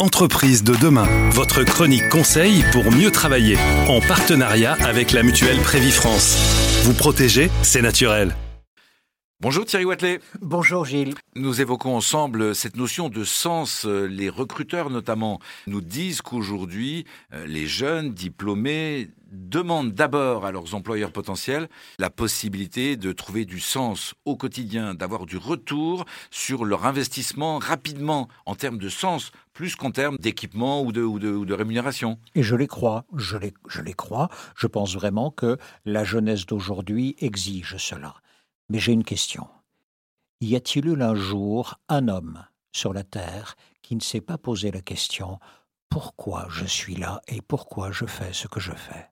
Entreprise de demain, votre chronique conseil pour mieux travailler, en partenariat avec la mutuelle Prévifrance. Vous protéger, c'est naturel. Bonjour Thierry Watley. Bonjour Gilles. Nous évoquons ensemble cette notion de sens. Les recruteurs notamment nous disent qu'aujourd'hui, euh, les jeunes diplômés demandent d'abord à leurs employeurs potentiels la possibilité de trouver du sens au quotidien, d'avoir du retour sur leur investissement rapidement en termes de sens, plus qu'en termes d'équipement ou de, ou, de, rémunération. Et je les crois, je les, je les crois. Je pense vraiment que la jeunesse d'aujourd'hui exige cela. Mais j'ai une question. Y a-t-il eu un jour un homme sur la Terre qui ne s'est pas posé la question pourquoi je suis là et pourquoi je fais ce que je fais?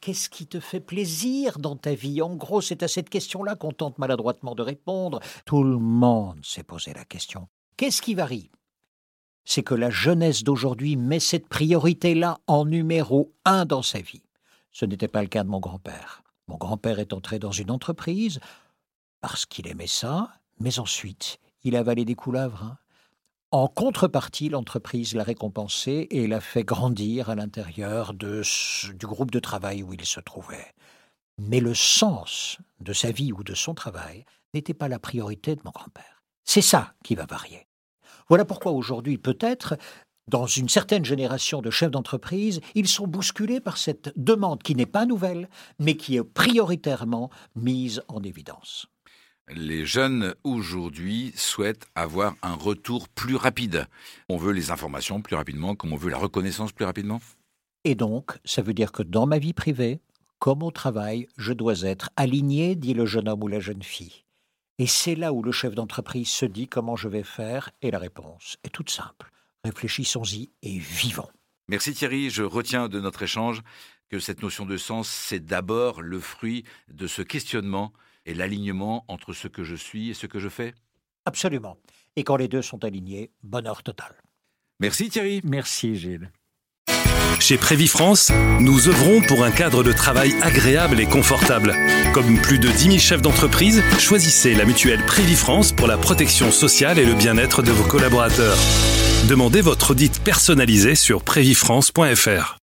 Qu'est-ce qui te fait plaisir dans ta vie? En gros, c'est à cette question-là qu'on tente maladroitement de répondre. Tout le monde s'est posé la question. Qu'est-ce qui varie? C'est que la jeunesse d'aujourd'hui met cette priorité-là en numéro un dans sa vie. Ce n'était pas le cas de mon grand-père. Mon grand-père est entré dans une entreprise, parce qu'il aimait ça, mais ensuite, il avalait des couleuvres. Hein. En contrepartie, l'entreprise l'a récompensé et l'a fait grandir à l'intérieur du groupe de travail où il se trouvait. Mais le sens de sa vie ou de son travail n'était pas la priorité de mon grand-père. C'est ça qui va varier. Voilà pourquoi aujourd'hui, peut-être, dans une certaine génération de chefs d'entreprise, ils sont bousculés par cette demande qui n'est pas nouvelle, mais qui est prioritairement mise en évidence les jeunes aujourd'hui souhaitent avoir un retour plus rapide. On veut les informations plus rapidement, comme on veut la reconnaissance plus rapidement. Et donc, ça veut dire que dans ma vie privée, comme au travail, je dois être aligné, dit le jeune homme ou la jeune fille. Et c'est là où le chef d'entreprise se dit comment je vais faire, et la réponse est toute simple. Réfléchissons-y et vivons. Merci Thierry, je retiens de notre échange que cette notion de sens, c'est d'abord le fruit de ce questionnement et l'alignement entre ce que je suis et ce que je fais Absolument. Et quand les deux sont alignés, bonheur total. Merci Thierry. Merci Gilles. Chez Prévifrance, nous œuvrons pour un cadre de travail agréable et confortable. Comme plus de 10 000 chefs d'entreprise, choisissez la mutuelle Prévifrance pour la protection sociale et le bien-être de vos collaborateurs. Demandez votre audit personnalisé sur prévifrance.fr.